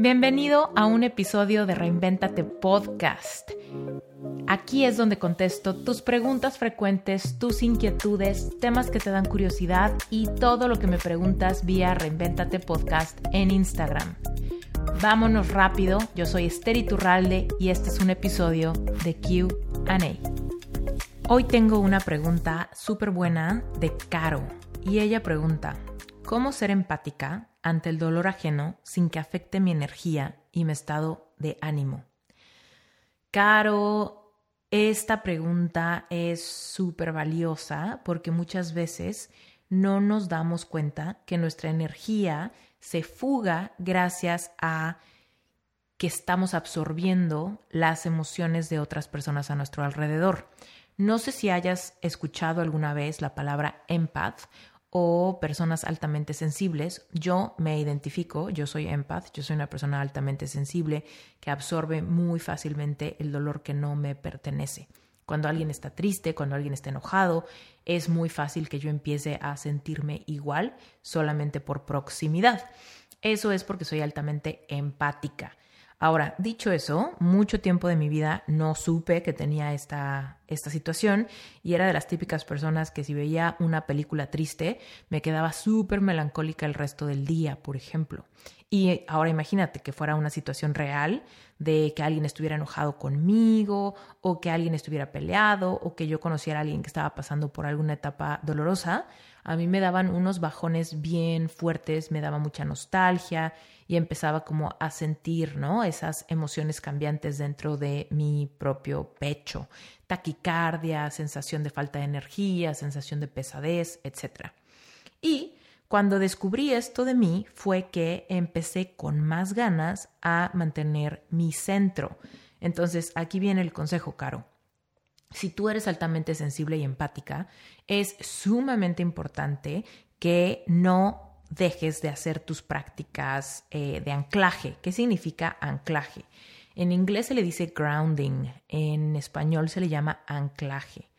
Bienvenido a un episodio de Reinventate Podcast. Aquí es donde contesto tus preguntas frecuentes, tus inquietudes, temas que te dan curiosidad y todo lo que me preguntas vía Reinventate Podcast en Instagram. Vámonos rápido, yo soy Esther Iturralde y este es un episodio de QA. Hoy tengo una pregunta súper buena de Caro y ella pregunta, ¿cómo ser empática ante el dolor ajeno sin que afecte mi energía y mi estado de ánimo? Caro, esta pregunta es súper valiosa porque muchas veces no nos damos cuenta que nuestra energía se fuga gracias a que estamos absorbiendo las emociones de otras personas a nuestro alrededor. No sé si hayas escuchado alguna vez la palabra empath o personas altamente sensibles. Yo me identifico, yo soy empath, yo soy una persona altamente sensible que absorbe muy fácilmente el dolor que no me pertenece. Cuando alguien está triste, cuando alguien está enojado, es muy fácil que yo empiece a sentirme igual solamente por proximidad. Eso es porque soy altamente empática. Ahora, dicho eso, mucho tiempo de mi vida no supe que tenía esta, esta situación y era de las típicas personas que si veía una película triste me quedaba súper melancólica el resto del día, por ejemplo. Y ahora imagínate que fuera una situación real de que alguien estuviera enojado conmigo o que alguien estuviera peleado o que yo conociera a alguien que estaba pasando por alguna etapa dolorosa, a mí me daban unos bajones bien fuertes, me daba mucha nostalgia y empezaba como a sentir, ¿no? Esas emociones cambiantes dentro de mi propio pecho, taquicardia, sensación de falta de energía, sensación de pesadez, etc. Y cuando descubrí esto de mí fue que empecé con más ganas a mantener mi centro. Entonces, aquí viene el consejo, Caro. Si tú eres altamente sensible y empática, es sumamente importante que no dejes de hacer tus prácticas eh, de anclaje. ¿Qué significa anclaje? En inglés se le dice grounding, en español se le llama anclaje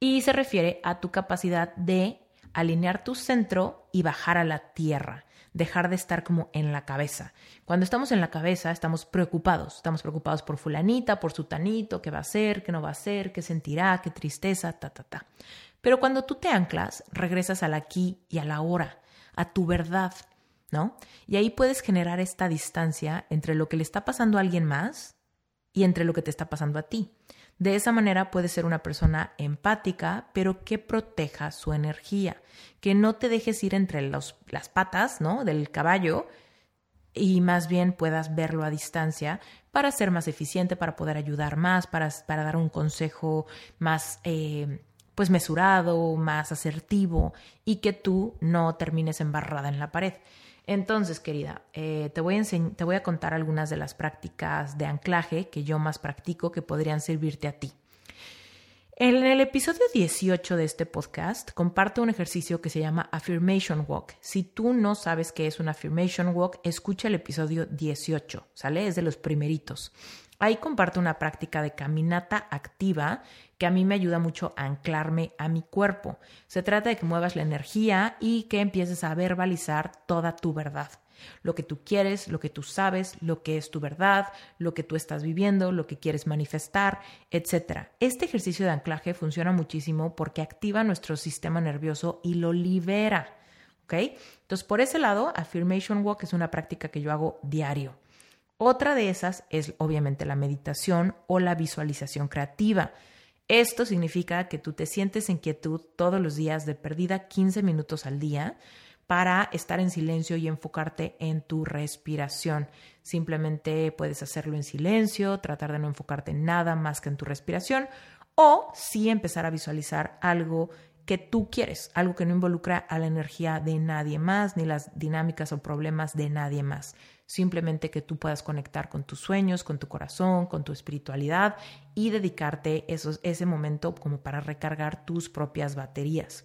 y se refiere a tu capacidad de alinear tu centro y bajar a la tierra, dejar de estar como en la cabeza. Cuando estamos en la cabeza estamos preocupados, estamos preocupados por fulanita, por sutanito, qué va a hacer, qué no va a hacer, qué sentirá, qué tristeza, ta, ta, ta. Pero cuando tú te anclas, regresas al aquí y a la hora a tu verdad, ¿no? Y ahí puedes generar esta distancia entre lo que le está pasando a alguien más y entre lo que te está pasando a ti. De esa manera puedes ser una persona empática, pero que proteja su energía, que no te dejes ir entre las patas, ¿no? Del caballo y más bien puedas verlo a distancia para ser más eficiente, para poder ayudar más, para, para dar un consejo más eh, pues mesurado, más asertivo y que tú no termines embarrada en la pared. Entonces, querida, eh, te, voy a te voy a contar algunas de las prácticas de anclaje que yo más practico que podrían servirte a ti. En el episodio 18 de este podcast comparto un ejercicio que se llama Affirmation Walk. Si tú no sabes qué es un Affirmation Walk, escucha el episodio 18, ¿sale? Es de los primeritos. Ahí comparto una práctica de caminata activa que a mí me ayuda mucho a anclarme a mi cuerpo. Se trata de que muevas la energía y que empieces a verbalizar toda tu verdad. Lo que tú quieres, lo que tú sabes, lo que es tu verdad, lo que tú estás viviendo, lo que quieres manifestar, etc. Este ejercicio de anclaje funciona muchísimo porque activa nuestro sistema nervioso y lo libera. Entonces, por ese lado, Affirmation Walk es una práctica que yo hago diario. Otra de esas es obviamente la meditación o la visualización creativa. Esto significa que tú te sientes en quietud todos los días de perdida 15 minutos al día para estar en silencio y enfocarte en tu respiración. Simplemente puedes hacerlo en silencio, tratar de no enfocarte en nada más que en tu respiración o sí empezar a visualizar algo que tú quieres, algo que no involucra a la energía de nadie más ni las dinámicas o problemas de nadie más simplemente que tú puedas conectar con tus sueños, con tu corazón, con tu espiritualidad y dedicarte ese momento como para recargar tus propias baterías.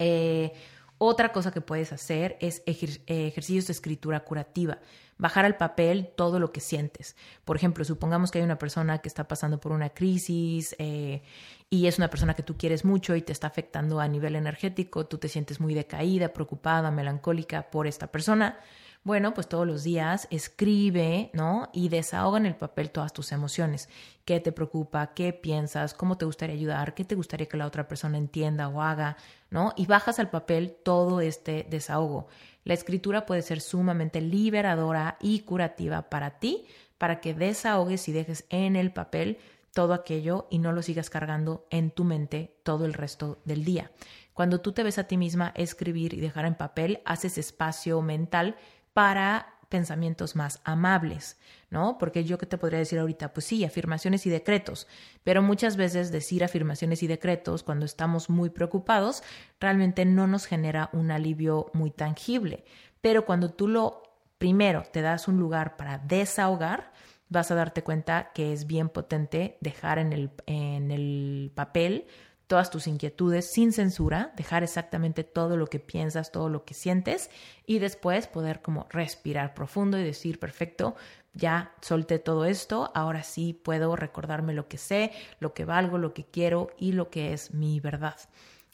Eh, otra cosa que puedes hacer es ejercicios de escritura curativa, bajar al papel todo lo que sientes. Por ejemplo, supongamos que hay una persona que está pasando por una crisis eh, y es una persona que tú quieres mucho y te está afectando a nivel energético, tú te sientes muy decaída, preocupada, melancólica por esta persona Bueno, pues todos los días escribe, ¿no? Y desahoga en el papel todas tus emociones. ¿Qué te preocupa? ¿Qué piensas? ¿Cómo te gustaría ayudar? ¿Qué te gustaría que la otra persona entienda o haga? ¿No? Y bajas al papel todo este desahogo. La escritura puede ser sumamente liberadora y curativa para ti, para que desahogues y dejes en el papel todo aquello y no lo sigas cargando en tu mente todo el resto del día. Cuando tú te ves a ti misma escribir y dejar en papel, haces espacio mental para pensamientos más amables, ¿no? Porque yo que te podría decir ahorita, pues sí, afirmaciones y decretos, pero muchas veces decir afirmaciones y decretos cuando estamos muy preocupados realmente no nos genera un alivio muy tangible, pero cuando tú lo primero te das un lugar para desahogar, vas a darte cuenta que es bien potente dejar en el, en el papel todas tus inquietudes sin censura, dejar exactamente todo lo que piensas, todo lo que sientes y después poder como respirar profundo y decir, perfecto, ya solté todo esto, ahora sí puedo recordarme lo que sé, lo que valgo, lo que quiero y lo que es mi verdad.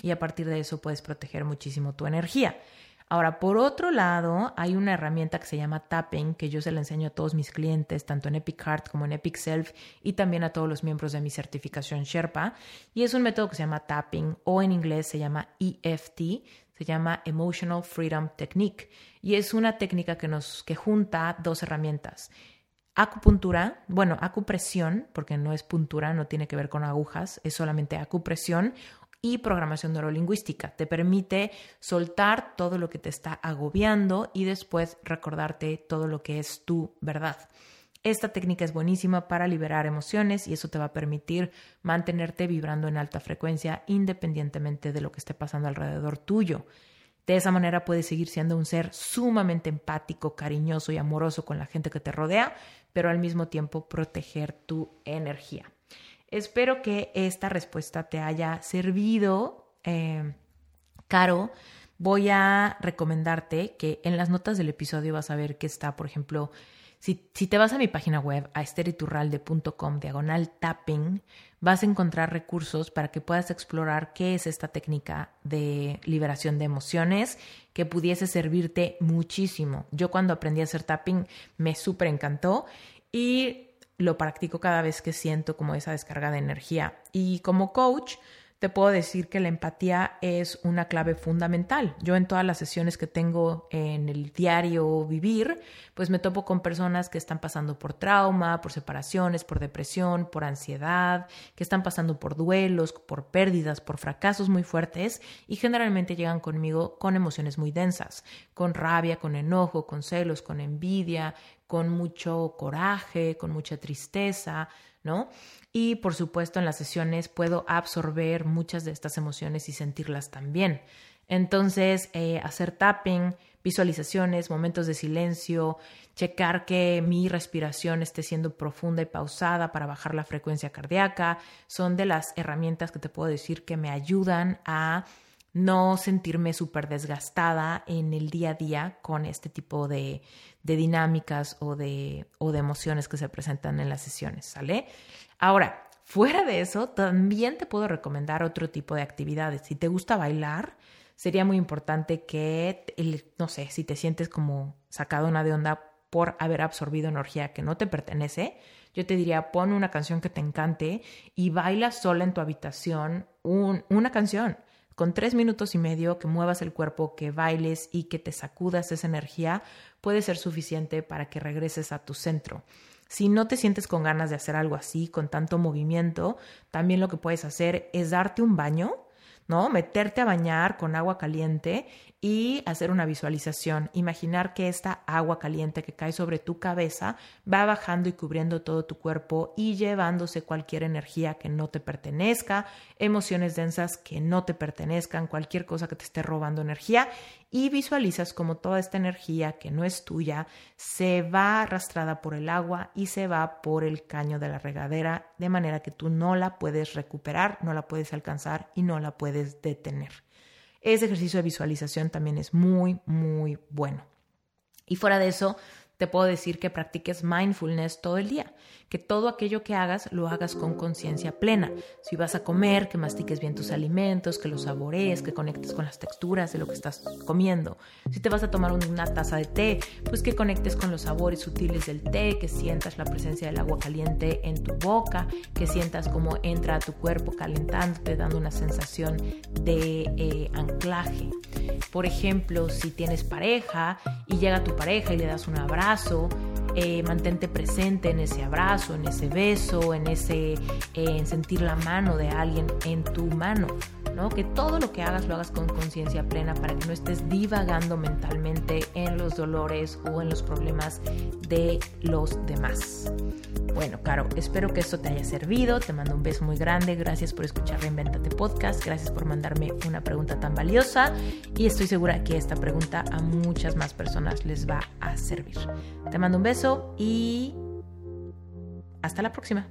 Y a partir de eso puedes proteger muchísimo tu energía. Ahora, por otro lado, hay una herramienta que se llama Tapping, que yo se la enseño a todos mis clientes, tanto en Epic Heart como en Epic Self, y también a todos los miembros de mi certificación Sherpa. Y es un método que se llama Tapping, o en inglés se llama EFT, se llama Emotional Freedom Technique. Y es una técnica que nos que junta dos herramientas acupuntura, bueno, acupresión, porque no es puntura, no tiene que ver con agujas, es solamente acupresión y programación neurolingüística. Te permite soltar todo lo que te está agobiando y después recordarte todo lo que es tu verdad. Esta técnica es buenísima para liberar emociones y eso te va a permitir mantenerte vibrando en alta frecuencia independientemente de lo que esté pasando alrededor tuyo. De esa manera puedes seguir siendo un ser sumamente empático, cariñoso y amoroso con la gente que te rodea, pero al mismo tiempo proteger tu energía. Espero que esta respuesta te haya servido. Eh, Caro, voy a recomendarte que en las notas del episodio vas a ver que está, por ejemplo, si, te vas a mi página web, a esteriturralde.com, diagonal tapping, vas a encontrar recursos para que puedas explorar qué es esta técnica de liberación de emociones que pudiese servirte muchísimo. Yo cuando aprendí a hacer tapping me súper encantó y lo practico cada vez que siento como esa descarga de energía. Y como coach, te puedo decir que la empatía es una clave fundamental. Yo en todas las sesiones que tengo en el diario vivir, pues me topo con personas que están pasando por trauma, por separaciones, por depresión, por ansiedad, que están pasando por duelos, por pérdidas, por fracasos muy fuertes y generalmente llegan conmigo con emociones muy densas, con rabia, con enojo, con celos, con envidia, con mucho coraje, con mucha tristeza, Y por supuesto en las sesiones puedo absorber muchas de estas emociones y sentirlas también. Entonces, eh, hacer tapping, visualizaciones, momentos de silencio, checar que mi respiración esté siendo profunda y pausada para bajar la frecuencia cardíaca, son de las herramientas que te puedo decir que me ayudan a no sentirme súper desgastada en el día a día con este tipo de, dinámicas o de, o de emociones que se presentan en las sesiones, ¿sale? Ahora, fuera de eso, también te puedo recomendar otro tipo de actividades. Si te gusta bailar, sería muy importante que, no sé, si te sientes como sacado una de onda por haber absorbido energía que no te pertenece, yo te diría, pon una canción que te encante y baila sola en tu habitación una canción con tres minutos y medio que muevas el cuerpo, que bailes y que te sacudas esa energía, puede ser suficiente para que regreses a tu centro. Si no te sientes con ganas de hacer algo así, con tanto movimiento, también lo que puedes hacer es darte un baño, ¿no? Meterte a bañar con agua caliente y hacer una visualización. Imaginar que esta agua caliente que cae sobre tu cabeza va bajando y cubriendo todo tu cuerpo y llevándose cualquier energía que no te pertenezca, emociones densas que no te pertenezcan, cualquier cosa que te esté robando energía y visualizas como toda esta energía que no es tuya se va arrastrada por el agua y se va por el caño de la regadera de manera que tú no la puedes recuperar, no la puedes alcanzar y no la puedes detener. Ese ejercicio de visualización también es muy, muy bueno. Y fuera de eso, te puedo decir que practiques mindfulness todo el día, que todo aquello que hagas lo hagas con conciencia plena. Si vas a comer, que mastiques bien tus alimentos, que los saborees, que conectes con las texturas de lo que estás comiendo. Si te vas a tomar una taza de té, pues que conectes con los sabores sutiles del té, que sientas la presencia del agua caliente en tu boca, que sientas cómo entra a tu cuerpo calentándote, dando una sensación de eh, anclaje. Por ejemplo, si tienes pareja y llega tu pareja y le das un abrazo, eh, mantente presente en ese abrazo, en ese beso, en ese eh, en sentir la mano de alguien en tu mano. ¿no? Que todo lo que hagas lo hagas con conciencia plena para que no estés divagando mentalmente en los dolores o en los problemas de los demás. Bueno, Caro, espero que esto te haya servido. Te mando un beso muy grande. Gracias por escuchar Reinventate Podcast. Gracias por mandarme una pregunta tan valiosa. Y estoy segura que esta pregunta a muchas más personas les va a servir. Te mando un beso y hasta la próxima.